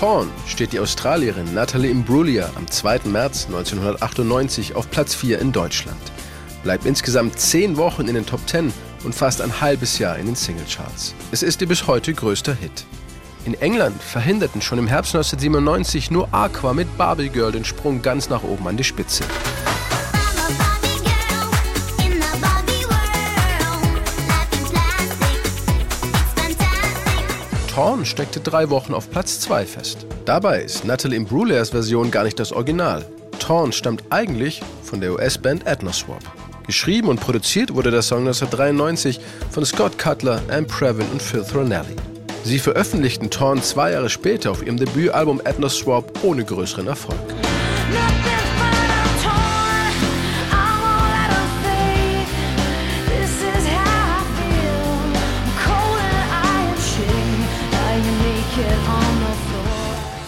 Torn steht die Australierin Natalie Imbruglia am 2. März 1998 auf Platz 4 in Deutschland. Bleibt insgesamt 10 Wochen in den Top 10 und fast ein halbes Jahr in den Singlecharts. Es ist ihr bis heute größter Hit. In England verhinderten schon im Herbst 1997 nur Aqua mit Barbie Girl den Sprung ganz nach oben an die Spitze. Torn steckte drei Wochen auf Platz 2 fest. Dabei ist Natalie Imbruglias Version gar nicht das Original. Torn stammt eigentlich von der US-Band Ethnoswap. Geschrieben und produziert wurde der Song 1993 von Scott Cutler, Ann Previn und Phil Thornelli. Sie veröffentlichten Torn zwei Jahre später auf ihrem Debütalbum Ethnoswap ohne größeren Erfolg.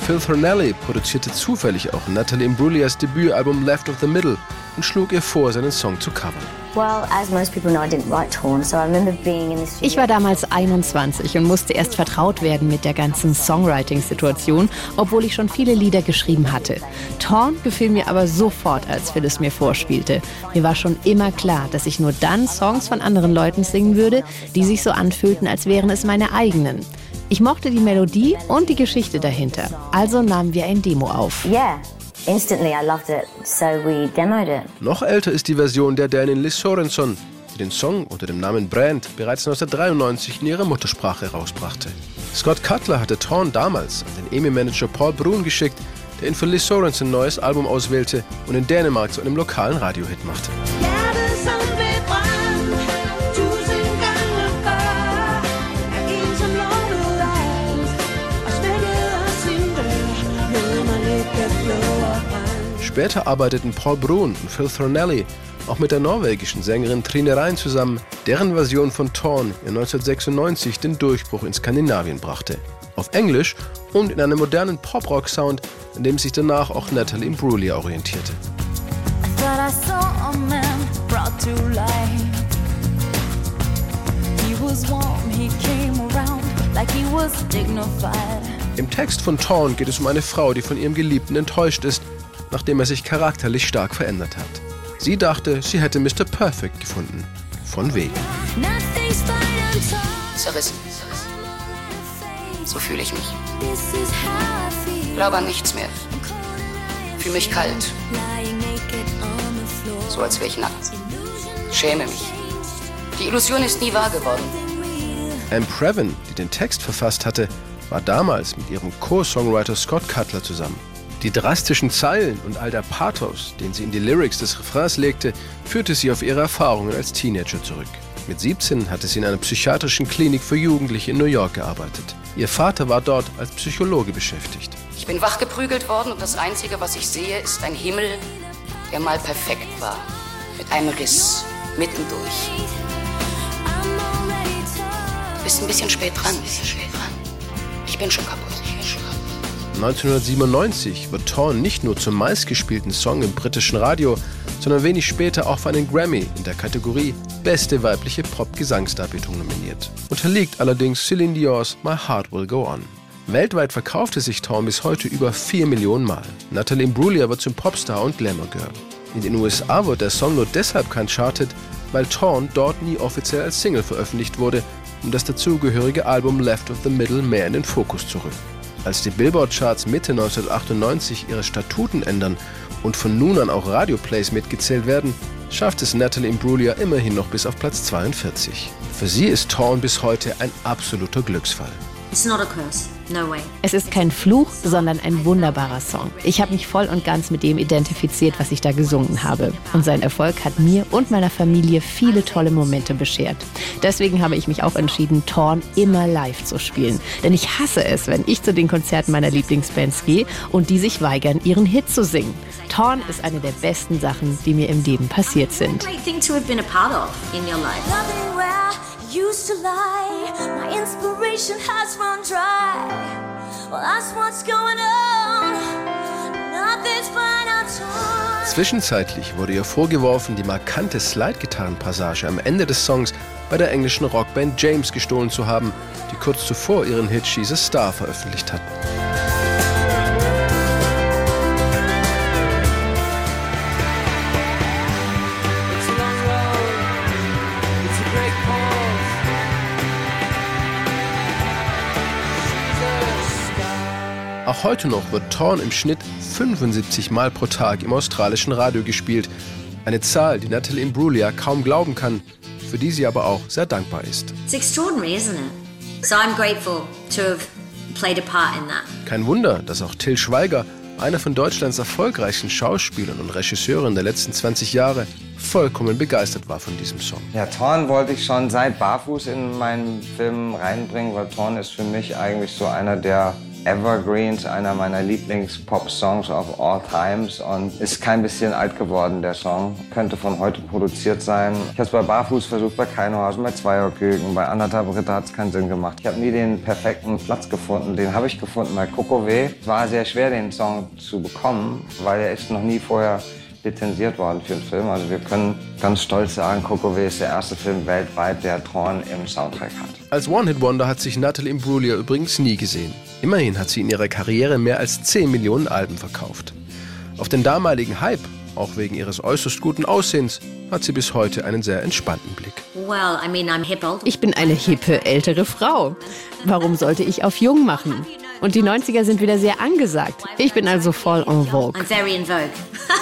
Phil Thornelli produzierte zufällig auch Natalie Imbruglias Debütalbum Left of the Middle und schlug ihr vor, seinen Song zu covern. Ich war damals 21 und musste erst vertraut werden mit der ganzen Songwriting-Situation, obwohl ich schon viele Lieder geschrieben hatte. Torn gefiel mir aber sofort, als Phil es mir vorspielte. Mir war schon immer klar, dass ich nur dann Songs von anderen Leuten singen würde, die sich so anfühlten, als wären es meine eigenen. Ich mochte die Melodie und die Geschichte dahinter. Also nahmen wir ein Demo auf. Yeah. Instantly I loved it, so we demoed it. Noch älter ist die Version der Dänin Liz Sorenson, die den Song unter dem Namen Brand bereits 1993 in ihrer Muttersprache herausbrachte. Scott Cutler hatte Torn damals an den EMI-Manager Paul Brun geschickt, der ihn für Liz Sorenson neues Album auswählte und in Dänemark zu einem lokalen Radiohit machte. Später arbeiteten Paul Brun und Phil Thornelly auch mit der norwegischen Sängerin Trine Rein zusammen, deren Version von Torn in 1996 den Durchbruch in Skandinavien brachte. Auf Englisch und in einem modernen Pop-Rock-Sound, an dem sich danach auch Natalie Imbruglia orientierte. Im Text von Torn geht es um eine Frau, die von ihrem Geliebten enttäuscht ist nachdem er sich charakterlich stark verändert hat. Sie dachte, sie hätte Mr. Perfect gefunden. Von wegen. Zerrissen. So fühle ich mich. Glaube an nichts mehr. Fühle mich kalt. So als wäre ich nackt. Schäme mich. Die Illusion ist nie wahr geworden. Anne Previn, die den Text verfasst hatte, war damals mit ihrem Co-Songwriter Scott Cutler zusammen. Die drastischen Zeilen und all der Pathos, den sie in die Lyrics des Refrains legte, führte sie auf ihre Erfahrungen als Teenager zurück. Mit 17 hatte sie in einer psychiatrischen Klinik für Jugendliche in New York gearbeitet. Ihr Vater war dort als Psychologe beschäftigt. Ich bin wachgeprügelt worden und das Einzige, was ich sehe, ist ein Himmel, der mal perfekt war. Mit einem Riss mittendurch. Du bist ein bisschen spät dran. Ich bin schon kaputt. 1997 wird Torn nicht nur zum meistgespielten Song im britischen Radio, sondern wenig später auch für einen Grammy in der Kategorie Beste weibliche Pop-Gesangsdarbietung nominiert. Unterliegt allerdings Celine Dior's My Heart Will Go On. Weltweit verkaufte sich Torn bis heute über 4 Millionen Mal. Natalie Imbruglia wird zum Popstar und Glamour Girl. In den USA wird der Song nur deshalb kein Charted, weil Torn dort nie offiziell als Single veröffentlicht wurde und das dazugehörige Album Left of the Middle mehr in den Fokus zu rücken. Als die Billboard-Charts Mitte 1998 ihre Statuten ändern und von nun an auch Radioplays mitgezählt werden, schafft es Natalie Imbruglia immerhin noch bis auf Platz 42. Für sie ist Torn bis heute ein absoluter Glücksfall. It's not a curse. No way. Es ist kein Fluch, sondern ein wunderbarer Song. Ich habe mich voll und ganz mit dem identifiziert, was ich da gesungen habe. Und sein Erfolg hat mir und meiner Familie viele tolle Momente beschert. Deswegen habe ich mich auch entschieden, Torn immer live zu spielen. Denn ich hasse es, wenn ich zu den Konzerten meiner Lieblingsbands gehe und die sich weigern, ihren Hit zu singen. Torn ist eine der besten Sachen, die mir im Leben passiert sind used to lie. My inspiration has run dry. Well, that's what's going on. Nothing's fine at Zwischenzeitlich wurde ihr vorgeworfen, die markante Slide-Gitarren-Passage am Ende des Songs bei der englischen Rockband James gestohlen zu haben, die kurz zuvor ihren Hit She's a Star veröffentlicht hatten. Auch heute noch wird Torn im Schnitt 75 Mal pro Tag im australischen Radio gespielt. Eine Zahl, die Natalie Imbruglia kaum glauben kann, für die sie aber auch sehr dankbar ist. It's extraordinary, isn't it? So I'm grateful to have played a part in that. Kein Wunder, dass auch Till Schweiger, einer von Deutschlands erfolgreichsten Schauspielern und Regisseuren der letzten 20 Jahre, vollkommen begeistert war von diesem Song. Ja, Thorn wollte ich schon seit Barfuß in meinen Film reinbringen, weil Thorn ist für mich eigentlich so einer der Evergreens, einer meiner Lieblings-Pop-Songs of all times und ist kein bisschen alt geworden, der Song. Könnte von heute produziert sein. Ich habe es bei Barfuß versucht, bei Keinhausen, bei Zweierküken, bei anderthalb Ritter hat es keinen Sinn gemacht. Ich habe nie den perfekten Platz gefunden. Den habe ich gefunden bei Kokove. Es war sehr schwer, den Song zu bekommen, weil er ist noch nie vorher lizenziert worden für einen Film. Also wir können ganz stolz sagen, Kokove ist der erste Film weltweit, der Thorn im Soundtrack hat. Als One-Hit-Wonder hat sich Natalie Imbruglia übrigens nie gesehen. Immerhin hat sie in ihrer Karriere mehr als 10 Millionen Alben verkauft. Auf den damaligen Hype, auch wegen ihres äußerst guten Aussehens, hat sie bis heute einen sehr entspannten Blick. Well, I mean, I'm hip old. Ich bin eine hippe ältere Frau. Warum sollte ich auf jung machen? Und die 90er sind wieder sehr angesagt. Ich bin also voll en vogue. I'm very in vogue.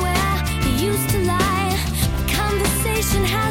conversation has